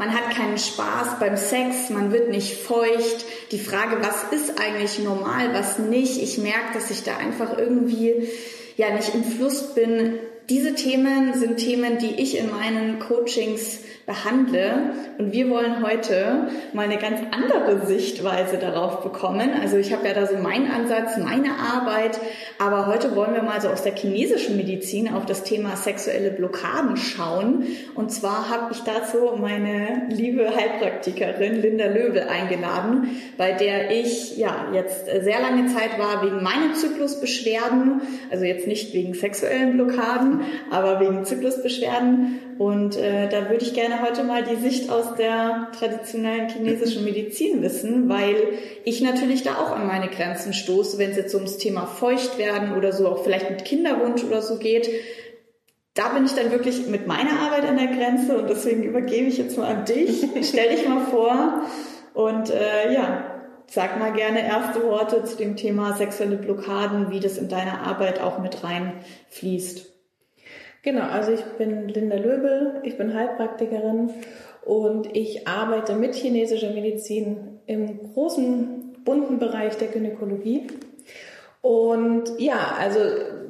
Man hat keinen Spaß beim Sex, man wird nicht feucht. Die Frage, was ist eigentlich normal, was nicht? Ich merke, dass ich da einfach irgendwie ja nicht im Fluss bin. Diese Themen sind Themen, die ich in meinen Coachings behandle. Und wir wollen heute mal eine ganz andere Sichtweise darauf bekommen. Also ich habe ja da so meinen Ansatz, meine Arbeit, aber heute wollen wir mal so aus der chinesischen Medizin auf das Thema sexuelle Blockaden schauen. Und zwar habe ich dazu meine liebe Heilpraktikerin Linda Löwe eingeladen, bei der ich ja jetzt sehr lange Zeit war wegen meiner Zyklusbeschwerden, also jetzt nicht wegen sexuellen Blockaden, aber wegen Zyklusbeschwerden. Und äh, da würde ich gerne heute mal die Sicht aus der traditionellen chinesischen Medizin wissen, weil ich natürlich da auch an meine Grenzen stoße, wenn es jetzt ums Thema Feuchtwerden oder so, auch vielleicht mit Kinderwunsch oder so geht. Da bin ich dann wirklich mit meiner Arbeit an der Grenze und deswegen übergebe ich jetzt mal an dich. Stell dich mal vor und äh, ja, sag mal gerne erste Worte zu dem Thema sexuelle Blockaden, wie das in deiner Arbeit auch mit reinfließt. Genau, also ich bin Linda Löbel, ich bin Heilpraktikerin und ich arbeite mit chinesischer Medizin im großen, bunten Bereich der Gynäkologie. Und ja, also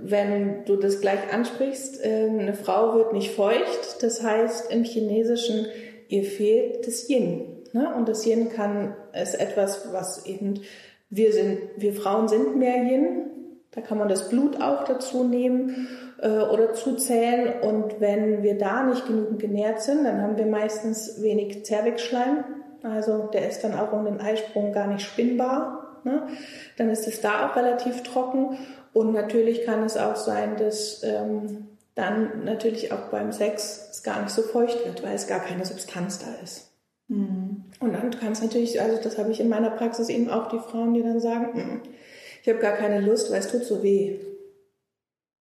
wenn du das gleich ansprichst, ähm, eine Frau wird nicht feucht, das heißt im Chinesischen, ihr fehlt das Yin. Ne? Und das Yin kann, ist etwas, was eben, wir sind, wir Frauen sind mehr Yin, da kann man das Blut auch dazu nehmen äh, oder zuzählen. Und wenn wir da nicht genügend genährt sind, dann haben wir meistens wenig Zervixschleim. Also der ist dann auch um den Eisprung gar nicht spinnbar. Ne? Dann ist es da auch relativ trocken. Und natürlich kann es auch sein, dass ähm, dann natürlich auch beim Sex es gar nicht so feucht wird, weil es gar keine Substanz da ist. Mhm. Und dann kann es natürlich, also das habe ich in meiner Praxis eben auch die Frauen, die dann sagen, mm, ich habe gar keine Lust, weil es tut so weh.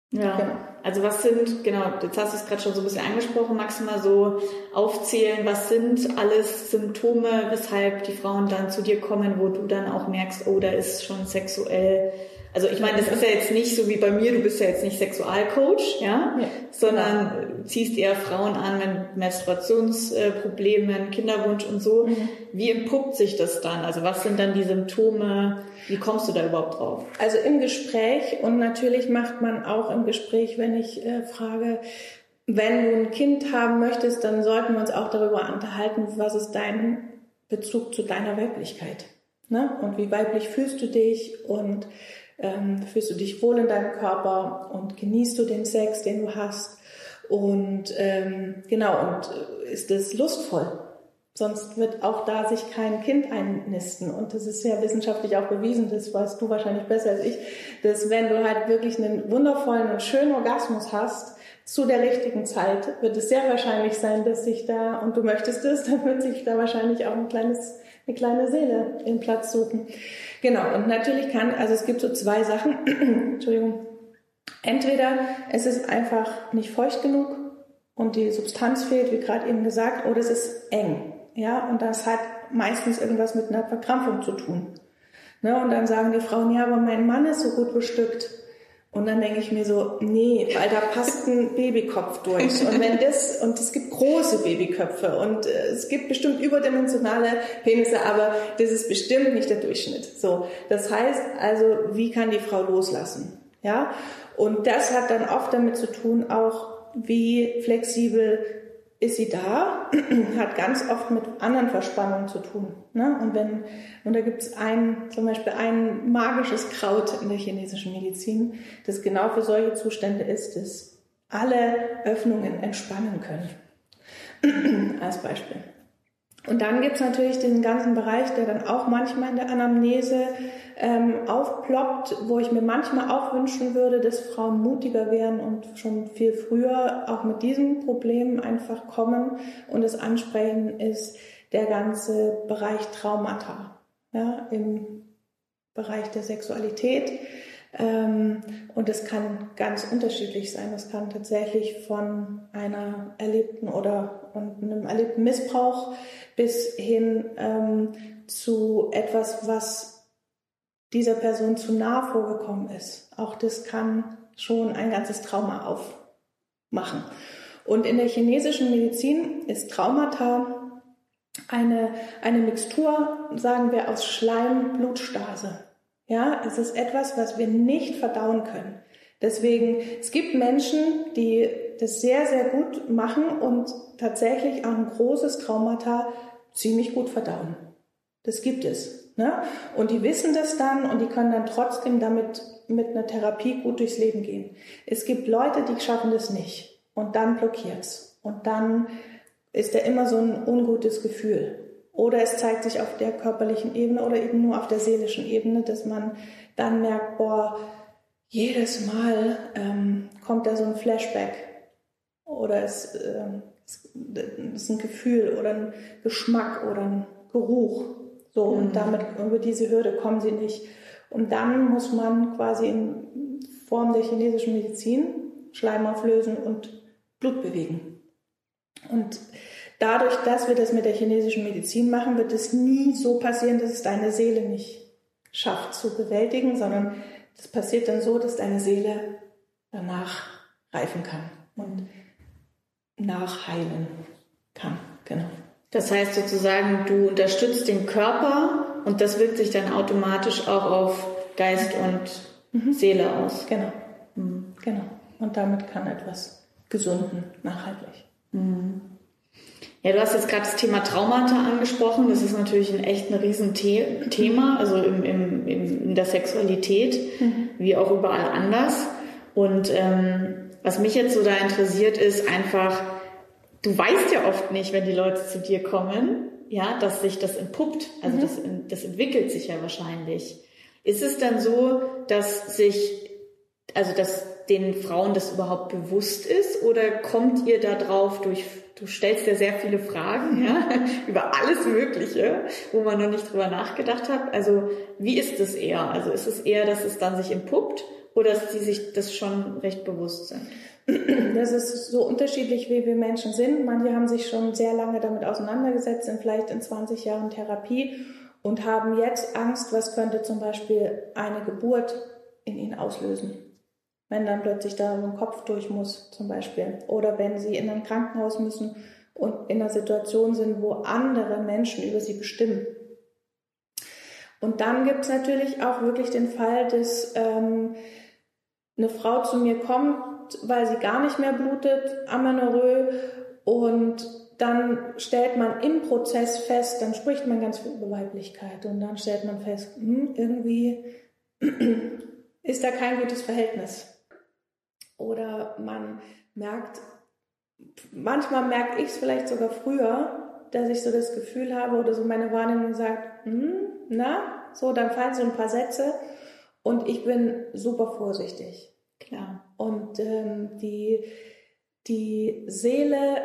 Ja. Genau. Also was sind, genau, jetzt hast du es gerade schon so ein bisschen angesprochen, magst du mal so aufzählen, was sind alles Symptome, weshalb die Frauen dann zu dir kommen, wo du dann auch merkst, oh, da ist schon sexuell also ich meine, das ist ja jetzt nicht so wie bei mir, du bist ja jetzt nicht Sexualcoach, ja, ja sondern ziehst eher Frauen an mit Menstruationsproblemen, Kinderwunsch und so. Mhm. Wie entpuppt sich das dann? Also was sind dann die Symptome? Wie kommst du da überhaupt drauf? Also im Gespräch und natürlich macht man auch im Gespräch, wenn ich äh, frage, wenn du ein Kind haben möchtest, dann sollten wir uns auch darüber unterhalten, was ist dein Bezug zu deiner Weiblichkeit? Ne? Und wie weiblich fühlst du dich? Und ähm, fühlst du dich wohl in deinem Körper und genießt du den Sex, den du hast und ähm, genau und äh, ist es lustvoll. Sonst wird auch da sich kein Kind einnisten. Und das ist ja wissenschaftlich auch bewiesen, das weißt du wahrscheinlich besser als ich, dass wenn du halt wirklich einen wundervollen und schönen Orgasmus hast, zu der richtigen Zeit, wird es sehr wahrscheinlich sein, dass sich da, und du möchtest es, dann wird sich da wahrscheinlich auch ein kleines, eine kleine Seele in Platz suchen. Genau, und natürlich kann, also es gibt so zwei Sachen, Entschuldigung. Entweder es ist einfach nicht feucht genug und die Substanz fehlt, wie gerade eben gesagt, oder es ist eng. Ja, und das hat meistens irgendwas mit einer Verkrampfung zu tun. Ne, und dann sagen die Frauen, ja, aber mein Mann ist so gut bestückt. Und dann denke ich mir so, nee, weil da passt ein Babykopf durch. Und wenn das, und es gibt große Babyköpfe und äh, es gibt bestimmt überdimensionale Penisse, aber das ist bestimmt nicht der Durchschnitt. So. Das heißt also, wie kann die Frau loslassen? Ja? Und das hat dann oft damit zu tun, auch wie flexibel ist sie da, hat ganz oft mit anderen Verspannungen zu tun. Ne? Und wenn, und da gibt es ein, zum Beispiel ein magisches Kraut in der chinesischen Medizin, das genau für solche Zustände ist, das alle Öffnungen entspannen können. Als Beispiel. Und dann gibt's natürlich den ganzen Bereich, der dann auch manchmal in der Anamnese ähm, aufploppt, wo ich mir manchmal auch wünschen würde, dass Frauen mutiger wären und schon viel früher auch mit diesem Problem einfach kommen und es ansprechen, ist der ganze Bereich Traumata ja, im Bereich der Sexualität. Ähm, und es kann ganz unterschiedlich sein. Es kann tatsächlich von einer erlebten oder einem erlebten Missbrauch bis hin ähm, zu etwas, was dieser Person zu nah vorgekommen ist. Auch das kann schon ein ganzes Trauma aufmachen. Und in der chinesischen Medizin ist Traumata eine, eine Mixtur, sagen wir, aus Schleim, Blutstase. Ja, es ist etwas, was wir nicht verdauen können. Deswegen, es gibt Menschen, die das sehr, sehr gut machen und tatsächlich auch ein großes Traumata ziemlich gut verdauen. Das gibt es. Ne? Und die wissen das dann und die können dann trotzdem damit mit einer Therapie gut durchs Leben gehen. Es gibt Leute, die schaffen das nicht und dann blockiert's und dann ist da immer so ein ungutes Gefühl. Oder es zeigt sich auf der körperlichen Ebene oder eben nur auf der seelischen Ebene, dass man dann merkt, boah, jedes Mal ähm, kommt da so ein Flashback oder es, äh, es, ist ein Gefühl oder ein Geschmack oder ein Geruch. So, mhm. und damit über diese Hürde kommen sie nicht. Und dann muss man quasi in Form der chinesischen Medizin Schleim auflösen und Blut bewegen. Und dadurch, dass wir das mit der chinesischen Medizin machen, wird es nie so passieren, dass es deine Seele nicht schafft zu bewältigen, sondern das passiert dann so, dass deine Seele danach reifen kann und nachheilen kann. Genau. Das heißt sozusagen, du unterstützt den Körper und das wirkt sich dann automatisch auch auf Geist und mhm. Seele aus. Genau. Mhm. Genau. Und damit kann etwas gesunden, nachhaltig. Mhm. Ja, du hast jetzt gerade das Thema Traumata angesprochen. Das ist natürlich ein echt ein Riesenthema, also im, im, in der Sexualität, mhm. wie auch überall anders. Und ähm, was mich jetzt so da interessiert, ist einfach, du weißt ja oft nicht, wenn die Leute zu dir kommen, ja, dass sich das entpuppt. Also mhm. das, das entwickelt sich ja wahrscheinlich. Ist es dann so, dass sich, also dass den Frauen das überhaupt bewusst ist oder kommt ihr da drauf durch du stellst ja sehr viele Fragen ja, über alles Mögliche, wo man noch nicht drüber nachgedacht hat. Also wie ist das eher? Also ist es eher, dass es dann sich entpuppt oder dass die sich das schon recht bewusst sind? Das ist so unterschiedlich, wie wir Menschen sind. Manche haben sich schon sehr lange damit auseinandergesetzt, sind vielleicht in 20 Jahren Therapie und haben jetzt Angst, was könnte zum Beispiel eine Geburt in ihnen auslösen wenn dann plötzlich da ein Kopf durch muss zum Beispiel. Oder wenn sie in ein Krankenhaus müssen und in einer Situation sind, wo andere Menschen über sie bestimmen. Und dann gibt es natürlich auch wirklich den Fall, dass ähm, eine Frau zu mir kommt, weil sie gar nicht mehr blutet, amenorrhoe, und dann stellt man im Prozess fest, dann spricht man ganz viel über Weiblichkeit und dann stellt man fest, hm, irgendwie ist da kein gutes Verhältnis. Oder man merkt, manchmal merke ich es vielleicht sogar früher, dass ich so das Gefühl habe oder so meine Wahrnehmung sagt, hm, na, so, dann fallen so ein paar Sätze und ich bin super vorsichtig. Klar. Und ähm, die, die Seele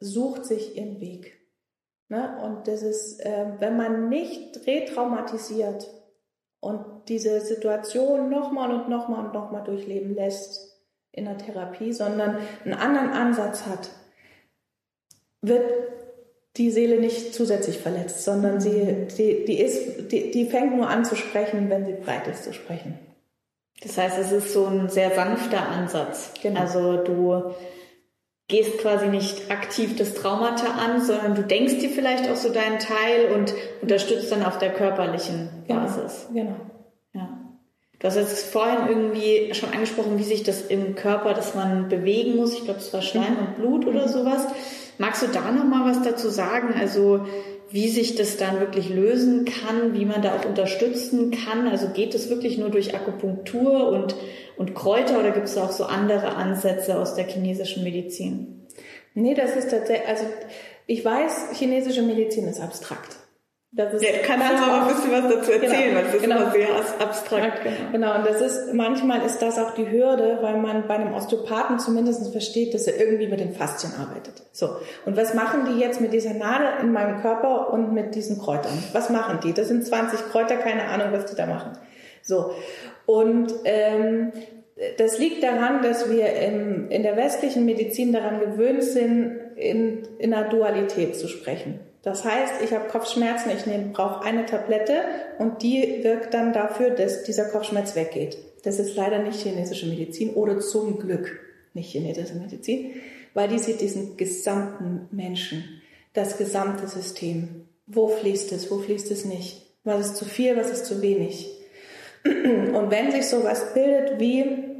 sucht sich ihren Weg. Ne? Und das ist, äh, wenn man nicht retraumatisiert und diese Situation nochmal und nochmal und nochmal durchleben lässt, in der Therapie, sondern einen anderen Ansatz hat, wird die Seele nicht zusätzlich verletzt, sondern sie, die, die, ist, die, die fängt nur an zu sprechen, wenn sie bereit ist zu sprechen. Das heißt, es ist so ein sehr sanfter Ansatz. Genau. Also du gehst quasi nicht aktiv das Traumata an, sondern du denkst dir vielleicht auch so deinen Teil und unterstützt dann auf der körperlichen genau. Basis. Genau. genau. Du hast jetzt vorhin irgendwie schon angesprochen, wie sich das im Körper, dass man bewegen muss. Ich glaube, es war Schleim und Blut oder sowas. Magst du da noch mal was dazu sagen? Also wie sich das dann wirklich lösen kann, wie man da auch unterstützen kann. Also geht es wirklich nur durch Akupunktur und, und Kräuter oder gibt es auch so andere Ansätze aus der chinesischen Medizin? Nee, das ist tatsächlich, also ich weiß, chinesische Medizin ist abstrakt. Das ist ja, kannst du mal ein bisschen was dazu erzählen, genau, weil das ist genau. immer sehr abstrakt. Genau. genau, und das ist, manchmal ist das auch die Hürde, weil man bei einem Osteopathen zumindest versteht, dass er irgendwie mit den Faszien arbeitet. So. Und was machen die jetzt mit dieser Nadel in meinem Körper und mit diesen Kräutern? Was machen die? Das sind 20 Kräuter, keine Ahnung, was die da machen. So. Und, ähm, das liegt daran, dass wir im, in der westlichen Medizin daran gewöhnt sind, in, in einer Dualität zu sprechen. Das heißt, ich habe Kopfschmerzen, ich brauche eine Tablette und die wirkt dann dafür, dass dieser Kopfschmerz weggeht. Das ist leider nicht chinesische Medizin oder zum Glück nicht chinesische Medizin, weil die sieht diesen gesamten Menschen. das gesamte System. Wo fließt es, wo fließt es nicht? Was ist zu viel, was ist zu wenig? Und wenn sich sowas bildet wie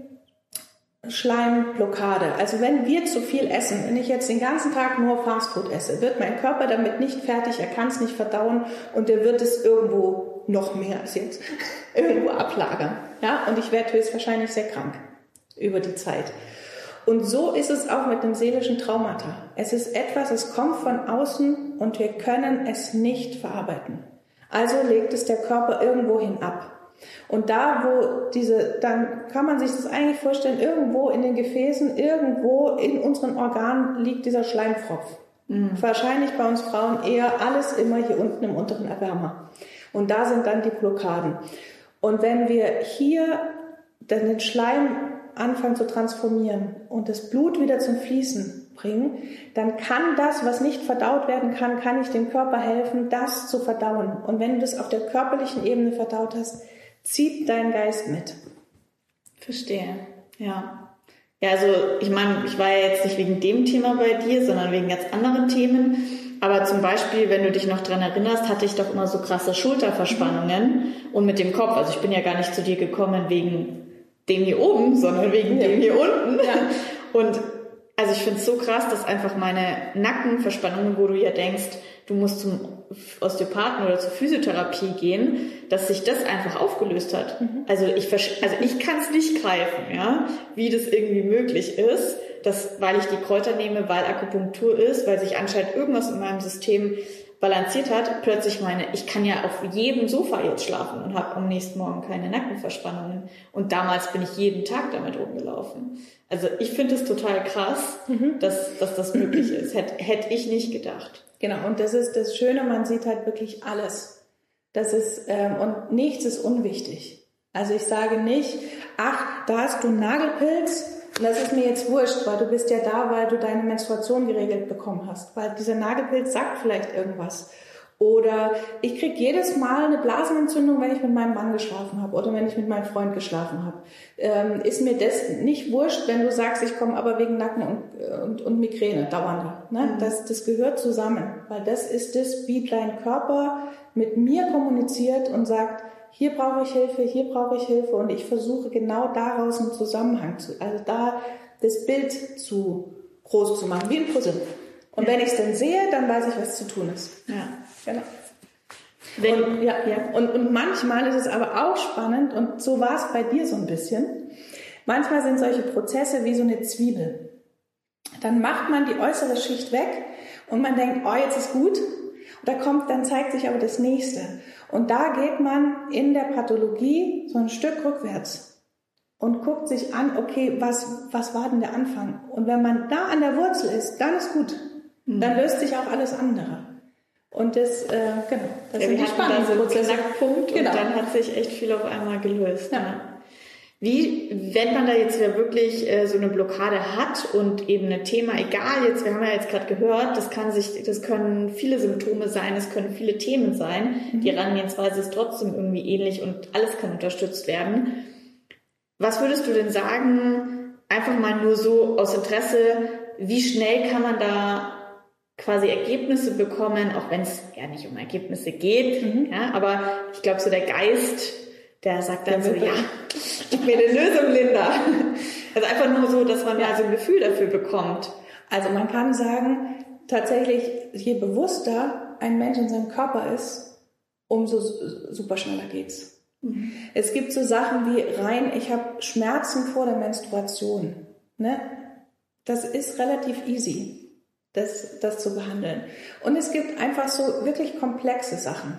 Schleimblockade, also wenn wir zu viel essen, wenn ich jetzt den ganzen Tag nur Fastfood esse, wird mein Körper damit nicht fertig, er kann es nicht verdauen und er wird es irgendwo noch mehr als jetzt irgendwo ablagern. Ja, und ich werde höchstwahrscheinlich sehr krank über die Zeit. Und so ist es auch mit dem seelischen Traumata. Es ist etwas, es kommt von außen und wir können es nicht verarbeiten. Also legt es der Körper irgendwohin ab. Und da, wo diese, dann kann man sich das eigentlich vorstellen, irgendwo in den Gefäßen, irgendwo in unseren Organen liegt dieser Schleimfropf. Mhm. Wahrscheinlich bei uns Frauen eher alles immer hier unten im unteren Erwärmer. Und da sind dann die Blockaden. Und wenn wir hier dann den Schleim anfangen zu transformieren und das Blut wieder zum Fließen bringen, dann kann das, was nicht verdaut werden kann, kann ich dem Körper helfen, das zu verdauen. Und wenn du das auf der körperlichen Ebene verdaut hast, zieht dein Geist mit. Verstehe, ja. Ja, also ich meine, ich war ja jetzt nicht wegen dem Thema bei dir, sondern wegen ganz anderen Themen. Aber zum Beispiel, wenn du dich noch dran erinnerst, hatte ich doch immer so krasse Schulterverspannungen und mit dem Kopf. Also ich bin ja gar nicht zu dir gekommen wegen dem hier oben, sondern wegen ja. dem hier unten. Ja. Und also ich finde es so krass, dass einfach meine Nackenverspannungen, wo du ja denkst, du musst zum Osteopathen oder zur Physiotherapie gehen, dass sich das einfach aufgelöst hat. Mhm. Also ich also ich kann es nicht greifen, ja, wie das irgendwie möglich ist, dass weil ich die Kräuter nehme, weil Akupunktur ist, weil sich anscheinend irgendwas in meinem System balanciert hat, plötzlich meine, ich kann ja auf jedem Sofa jetzt schlafen und habe am nächsten Morgen keine Nackenverspannungen. Und damals bin ich jeden Tag damit rumgelaufen. Also ich finde es total krass, mhm. dass, dass das möglich ist. Hätte hätt ich nicht gedacht. Genau, und das ist das Schöne, man sieht halt wirklich alles. Das ist, ähm, und nichts ist unwichtig. Also ich sage nicht, ach, da hast du einen Nagelpilz, und das ist mir jetzt wurscht, weil du bist ja da, weil du deine Menstruation geregelt bekommen hast. Weil dieser Nagelpilz sagt vielleicht irgendwas. Oder ich krieg jedes Mal eine Blasenentzündung, wenn ich mit meinem Mann geschlafen habe oder wenn ich mit meinem Freund geschlafen habe. Ähm, ist mir das nicht wurscht, wenn du sagst, ich komme aber wegen Nacken und, und, und Migräne dauernd. Ne? Mhm. Das, das gehört zusammen, weil das ist das, wie dein Körper mit mir kommuniziert und sagt, hier brauche ich Hilfe, hier brauche ich Hilfe und ich versuche genau daraus einen Zusammenhang zu, also da das Bild zu groß zu machen, wie ein Puzzle. Und ja. wenn ich es dann sehe, dann weiß ich, was zu tun ist. Ja, genau. Wenn, und, ja, ja. Und, und manchmal ist es aber auch spannend, und so war es bei dir so ein bisschen. Manchmal sind solche Prozesse wie so eine Zwiebel. Dann macht man die äußere Schicht weg und man denkt, oh, jetzt ist gut. Und da kommt, dann zeigt sich aber das nächste. Und da geht man in der Pathologie so ein Stück rückwärts und guckt sich an, okay, was, was war denn der Anfang? Und wenn man da an der Wurzel ist, dann ist gut. Mhm. Dann löst sich auch alles andere. Und das, äh, genau, das ja, sind die spannenden Prozesse. Knackpunkt genau. und dann hat sich echt viel auf einmal gelöst. Ja. ja. Wie, wenn man da jetzt ja wirklich äh, so eine Blockade hat und eben ein Thema, egal jetzt, wir haben ja jetzt gerade gehört, das kann sich, das können viele Symptome sein, es können viele Themen sein. Mhm. Die Herangehensweise ist trotzdem irgendwie ähnlich und alles kann unterstützt werden. Was würdest du denn sagen, einfach mal nur so aus Interesse, wie schnell kann man da quasi Ergebnisse bekommen, auch wenn es ja nicht um Ergebnisse geht, mhm. ja, aber ich glaube so der Geist der sagt dann der so, ja, gib mir eine Lösung, Linda. Also einfach nur so, dass man ja so ein Gefühl dafür bekommt. Also man kann sagen, tatsächlich, je bewusster ein Mensch in seinem Körper ist, umso super schneller geht's. Mhm. Es gibt so Sachen wie rein, ich habe Schmerzen vor der Menstruation. Ne? Das ist relativ easy, das, das zu behandeln. Und es gibt einfach so wirklich komplexe Sachen.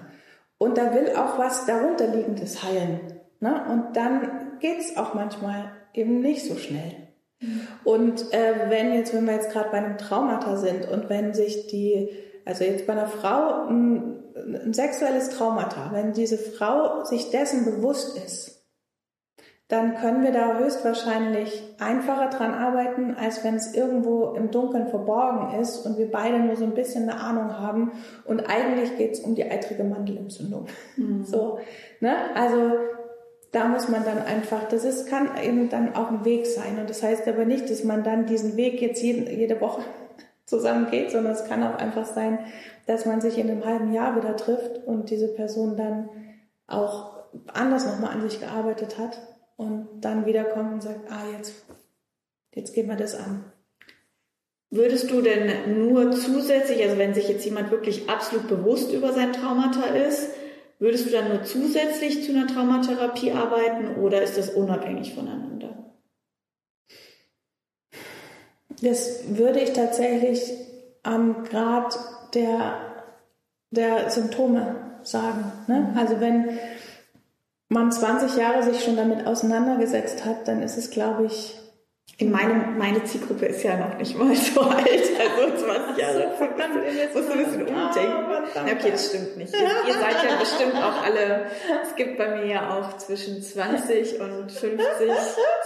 Und da will auch was darunterliegendes heilen. Ne? Und dann geht's auch manchmal eben nicht so schnell. Mhm. Und äh, wenn jetzt, wenn wir jetzt gerade bei einem Traumata sind und wenn sich die, also jetzt bei einer Frau ein, ein sexuelles Traumata, wenn diese Frau sich dessen bewusst ist, dann können wir da höchstwahrscheinlich einfacher dran arbeiten, als wenn es irgendwo im Dunkeln verborgen ist und wir beide nur so ein bisschen eine Ahnung haben und eigentlich geht es um die eitrige Mandelentzündung. Mhm. So, ne? Also da muss man dann einfach, das ist, kann eben dann auch ein Weg sein und das heißt aber nicht, dass man dann diesen Weg jetzt jeden, jede Woche zusammengeht, sondern es kann auch einfach sein, dass man sich in einem halben Jahr wieder trifft und diese Person dann auch anders nochmal an sich gearbeitet hat und dann wiederkommt und sagt, ah, jetzt, jetzt gehen wir das an. Würdest du denn nur zusätzlich, also wenn sich jetzt jemand wirklich absolut bewusst über sein Traumata ist, würdest du dann nur zusätzlich zu einer Traumatherapie arbeiten oder ist das unabhängig voneinander? Das würde ich tatsächlich am Grad der, der Symptome sagen. Ne? Also wenn man 20 Jahre sich schon damit auseinandergesetzt hat, dann ist es, glaube ich, in meinem, meine Zielgruppe ist ja noch nicht mal so alt, also 20 Jahre. So, verdammt, muss ein bisschen umdenken. Oh, okay, das stimmt nicht. Ihr, seid ja bestimmt auch alle, es gibt bei mir ja auch zwischen 20 und 50,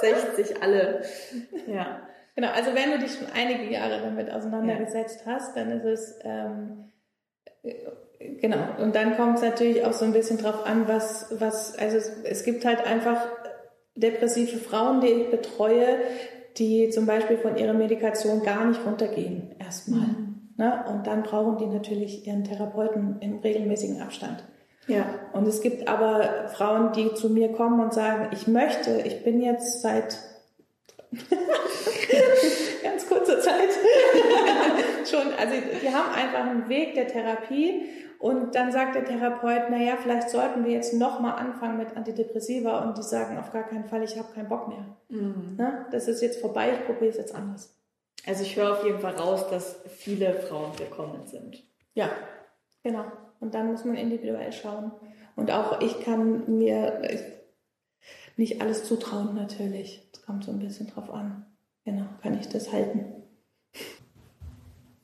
60 alle. Ja. Genau, also wenn du dich schon einige Jahre damit auseinandergesetzt hast, dann ist es, ähm, genau, und dann kommt es natürlich auch so ein bisschen drauf an, was, was, also es, es gibt halt einfach depressive Frauen, die ich betreue, die zum Beispiel von ihrer Medikation gar nicht runtergehen, erstmal. Mhm. Ne? Und dann brauchen die natürlich ihren Therapeuten im regelmäßigen Abstand. Ja. Und es gibt aber Frauen, die zu mir kommen und sagen, ich möchte, ich bin jetzt seit ganz kurzer Zeit schon, also die haben einfach einen Weg der Therapie und dann sagt der Therapeut, naja, vielleicht sollten wir jetzt nochmal anfangen mit Antidepressiva und die sagen auf gar keinen Fall, ich habe keinen Bock mehr. Mhm. Ne? Das ist jetzt vorbei, ich probiere es jetzt anders. Also ich höre auf jeden Fall raus, dass viele Frauen willkommen sind. Ja, genau. Und dann muss man individuell schauen. Und auch ich kann mir nicht alles zutrauen natürlich. Es kommt so ein bisschen drauf an. Genau, kann ich das halten.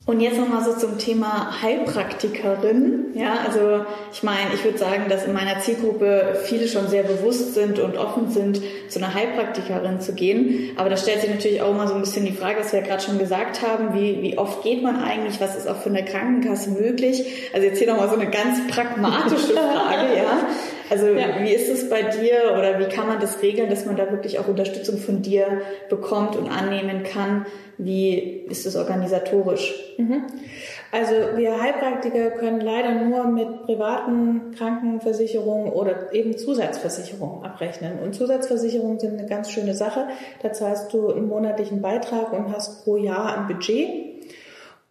Und jetzt nochmal so zum Thema Heilpraktikerin. Ja, also ich meine, ich würde sagen, dass in meiner Zielgruppe viele schon sehr bewusst sind und offen sind, zu einer Heilpraktikerin zu gehen. Aber da stellt sich natürlich auch immer so ein bisschen die Frage, was wir ja gerade schon gesagt haben, wie, wie oft geht man eigentlich, was ist auch für eine Krankenkasse möglich? Also jetzt hier nochmal so eine ganz pragmatische Frage, ja. Also ja. wie ist es bei dir oder wie kann man das regeln, dass man da wirklich auch Unterstützung von dir bekommt und annehmen kann? Wie ist es organisatorisch? Mhm. Also wir Heilpraktiker können leider nur mit privaten Krankenversicherungen oder eben Zusatzversicherungen abrechnen. Und Zusatzversicherungen sind eine ganz schöne Sache. Da zahlst du einen monatlichen Beitrag und hast pro Jahr ein Budget.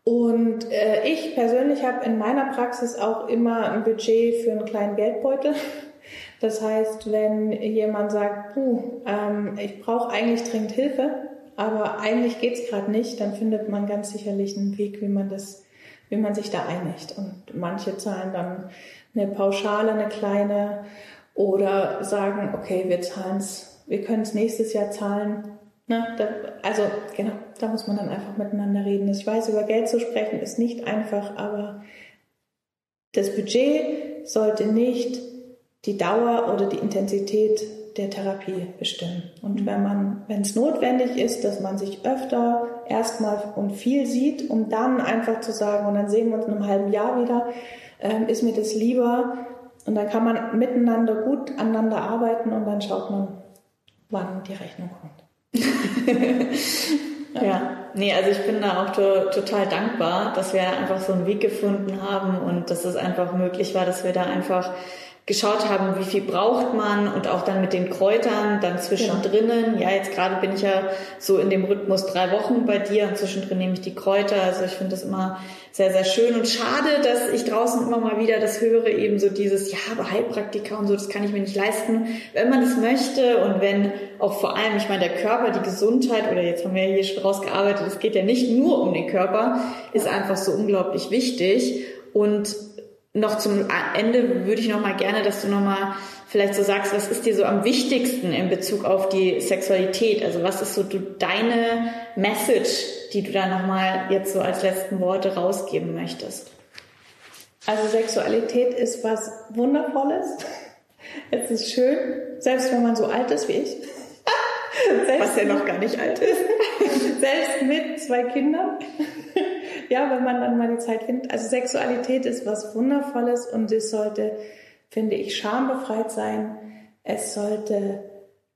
Und äh, ich persönlich habe in meiner Praxis auch immer ein Budget für einen kleinen Geldbeutel. Das heißt, wenn jemand sagt, puh, ähm, ich brauche eigentlich dringend Hilfe, aber eigentlich geht's gerade nicht, dann findet man ganz sicherlich einen Weg, wie man das, wie man sich da einigt. Und manche zahlen dann eine Pauschale, eine kleine, oder sagen, okay, wir zahlen's, wir können es nächstes Jahr zahlen. Na, da, also genau, da muss man dann einfach miteinander reden. Ich weiß, über Geld zu sprechen ist nicht einfach, aber das Budget sollte nicht die Dauer oder die Intensität der Therapie bestimmen. Und wenn man, wenn es notwendig ist, dass man sich öfter erstmal und viel sieht, um dann einfach zu sagen, und dann sehen wir uns in einem halben Jahr wieder, ähm, ist mir das lieber. Und dann kann man miteinander gut aneinander arbeiten und dann schaut man, wann die Rechnung kommt. ja. ja. nee, also ich bin da auch to total dankbar, dass wir einfach so einen Weg gefunden haben und dass es einfach möglich war, dass wir da einfach geschaut haben, wie viel braucht man und auch dann mit den Kräutern dann zwischendrin. Ja, jetzt gerade bin ich ja so in dem Rhythmus drei Wochen bei dir und zwischendrin nehme ich die Kräuter. Also ich finde das immer sehr, sehr schön und schade, dass ich draußen immer mal wieder das höre, eben so dieses, ja, aber Heilpraktiker und so, das kann ich mir nicht leisten. Wenn man das möchte und wenn auch vor allem, ich meine, der Körper, die Gesundheit oder jetzt haben wir ja hier schon rausgearbeitet, es geht ja nicht nur um den Körper, ist einfach so unglaublich wichtig und noch zum Ende würde ich noch mal gerne, dass du noch mal vielleicht so sagst, was ist dir so am wichtigsten in Bezug auf die Sexualität? Also was ist so du, deine Message, die du da noch mal jetzt so als letzten Worte rausgeben möchtest? Also Sexualität ist was Wundervolles. Es ist schön, selbst wenn man so alt ist wie ich. was ja noch gar nicht alt ist. selbst mit zwei Kindern ja, wenn man dann mal die Zeit findet. Also Sexualität ist was Wundervolles und es sollte, finde ich, schambefreit sein. Es sollte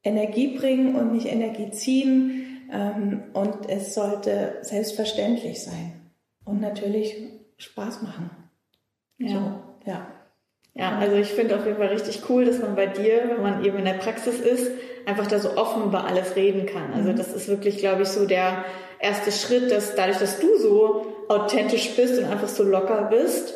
Energie bringen und nicht Energie ziehen. Ähm, und es sollte selbstverständlich sein. und natürlich Spaß machen. Ja. So, ja. Ja, also ich finde auf jeden Fall richtig cool, dass man bei dir, wenn man eben in der Praxis ist, einfach da so offen über alles reden kann. Also mhm. das ist wirklich, glaube ich, so der erste Schritt, dass dadurch, dass du so authentisch bist und einfach so locker bist,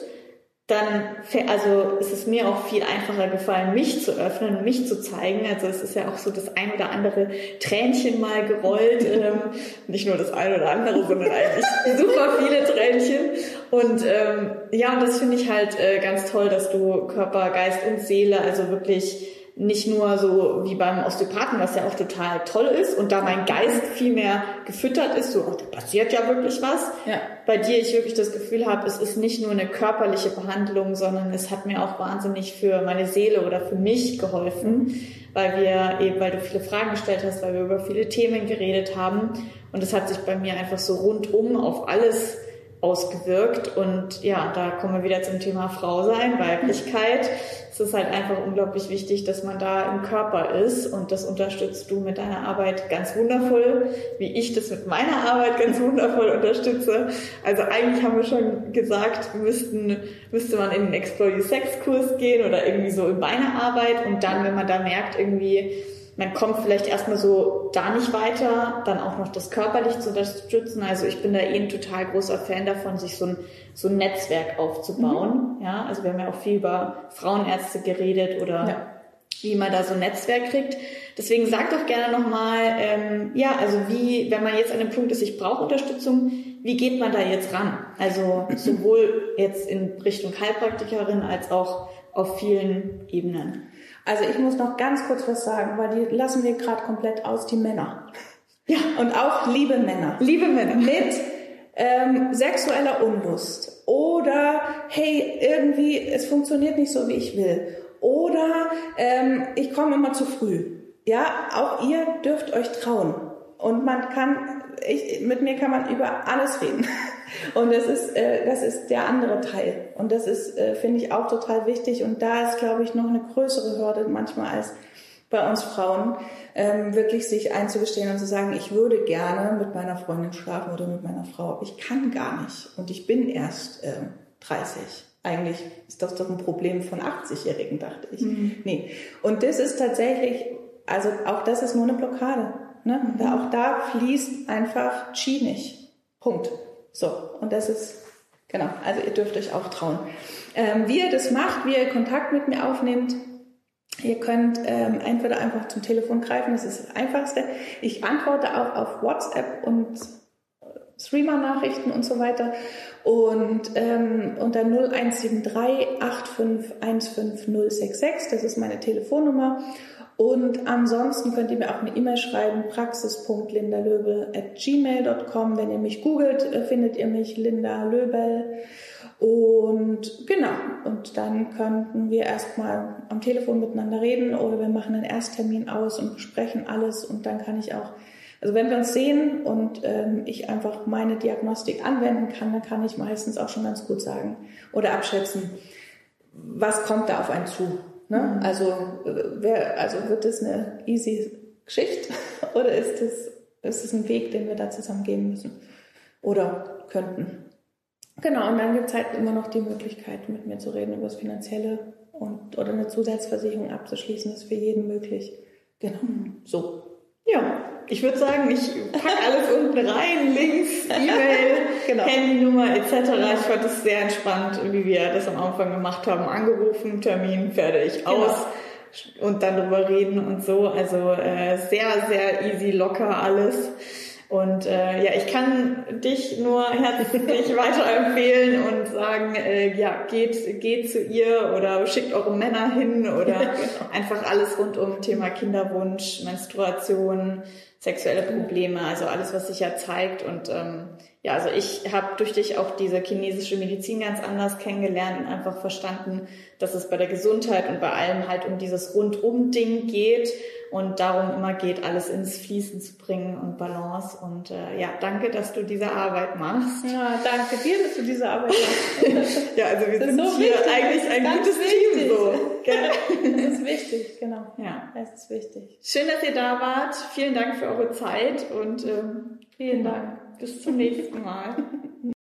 dann, also es ist mir auch viel einfacher gefallen, mich zu öffnen und mich zu zeigen. Also es ist ja auch so das ein oder andere Tränchen mal gerollt. ähm, nicht nur das ein oder andere, sondern eigentlich super viele Tränchen. Und ähm, ja, und das finde ich halt äh, ganz toll, dass du Körper, Geist und Seele, also wirklich nicht nur so wie beim Osteopathen, was ja auch total toll ist und da mein Geist viel mehr gefüttert ist, so, oh, da passiert ja wirklich was. Ja. Bei dir ich wirklich das Gefühl habe, es ist nicht nur eine körperliche Behandlung, sondern es hat mir auch wahnsinnig für meine Seele oder für mich geholfen, weil wir eben, weil du viele Fragen gestellt hast, weil wir über viele Themen geredet haben und es hat sich bei mir einfach so rundum auf alles ausgewirkt. Und ja, da kommen wir wieder zum Thema Frau sein, Weiblichkeit. Es ist halt einfach unglaublich wichtig, dass man da im Körper ist und das unterstützt du mit deiner Arbeit ganz wundervoll, wie ich das mit meiner Arbeit ganz wundervoll unterstütze. Also eigentlich haben wir schon gesagt, müssten, müsste man in den Explore Your Sex Kurs gehen oder irgendwie so in meine Arbeit und dann, wenn man da merkt, irgendwie, man kommt vielleicht erstmal so da nicht weiter, dann auch noch das körperlich zu unterstützen. Also ich bin da eh ein total großer Fan davon, sich so ein, so ein Netzwerk aufzubauen. Mhm. Ja, also wir haben ja auch viel über Frauenärzte geredet oder ja. wie man da so ein Netzwerk kriegt. Deswegen sag doch gerne nochmal, ähm, ja, also wie, wenn man jetzt an dem Punkt ist, ich brauche Unterstützung, wie geht man da jetzt ran? Also sowohl jetzt in Richtung Heilpraktikerin als auch auf vielen Ebenen. Also ich muss noch ganz kurz was sagen, weil die lassen wir gerade komplett aus, die Männer. Ja. Und auch liebe Männer. Liebe Männer. Mit ähm, sexueller Unlust oder hey, irgendwie, es funktioniert nicht so, wie ich will. Oder ähm, ich komme immer zu früh. Ja, auch ihr dürft euch trauen. Und man kann, ich, mit mir kann man über alles reden. Und das ist, äh, das ist der andere Teil. Und das ist, äh, finde ich, auch total wichtig. Und da ist, glaube ich, noch eine größere Hürde manchmal als bei uns Frauen, ähm, wirklich sich einzugestehen und zu sagen, ich würde gerne mit meiner Freundin schlafen oder mit meiner Frau. Ich kann gar nicht. Und ich bin erst äh, 30. Eigentlich ist das doch ein Problem von 80-Jährigen, dachte ich. Mhm. Nee. Und das ist tatsächlich, also auch das ist nur eine Blockade. Ne? Mhm. Da, auch da fließt einfach Chi nicht. Punkt. So, und das ist, genau, also ihr dürft euch auch trauen. Ähm, wie ihr das macht, wie ihr Kontakt mit mir aufnehmt, Ihr könnt ähm, entweder einfach zum Telefon greifen, das ist das Einfachste. Ich antworte auch auf WhatsApp und Streamer-Nachrichten und so weiter. Und ähm, unter 0173 8515066, das ist meine Telefonnummer. Und ansonsten könnt ihr mir auch eine E-Mail schreiben, praxis.lindalöbel.gmail.com. Wenn ihr mich googelt, äh, findet ihr mich Linda Löbel. Und genau, und dann könnten wir erstmal am Telefon miteinander reden oder wir machen einen Ersttermin aus und besprechen alles und dann kann ich auch, also wenn wir uns sehen und ähm, ich einfach meine Diagnostik anwenden kann, dann kann ich meistens auch schon ganz gut sagen oder abschätzen, was kommt da auf einen zu. Ne? Mhm. Also, wer, also wird es eine easy Geschichte oder ist es, ist es ein Weg, den wir da zusammen gehen müssen oder könnten? Genau, und dann gibt es halt immer noch die Möglichkeit, mit mir zu reden über das Finanzielle und oder eine Zusatzversicherung abzuschließen, das ist für jeden möglich. Genau, mhm. so. Ja, ich würde sagen, ich packe alles unten rein, Links, E-Mail, genau. Handynummer etc. Ich fand es sehr entspannt, wie wir das am Anfang gemacht haben. Angerufen, Termin, fertig, genau. aus und dann drüber reden und so. Also äh, sehr, sehr easy, locker alles. Und äh, ja, ich kann dich nur herzlich weiterempfehlen und sagen, äh, ja, geht, geht zu ihr oder schickt eure Männer hin oder genau. einfach alles rund um Thema Kinderwunsch, Menstruation, sexuelle Probleme, also alles, was sich ja zeigt. Und ähm, ja, also ich habe durch dich auch diese chinesische Medizin ganz anders kennengelernt und einfach verstanden, dass es bei der Gesundheit und bei allem halt um dieses Rundum-Ding geht und darum immer geht, alles ins Fließen zu bringen und Balance. Und äh, ja, danke, dass du diese Arbeit machst. Ja, danke dir, dass du diese Arbeit machst. ja, also wir sind so hier wichtig. eigentlich ein gutes wichtig. Team. So. das ist wichtig, genau. Ja, das ist wichtig. Schön, dass ihr da wart. Vielen Dank für eure Zeit und ähm, vielen Dank. Bis zum nächsten Mal.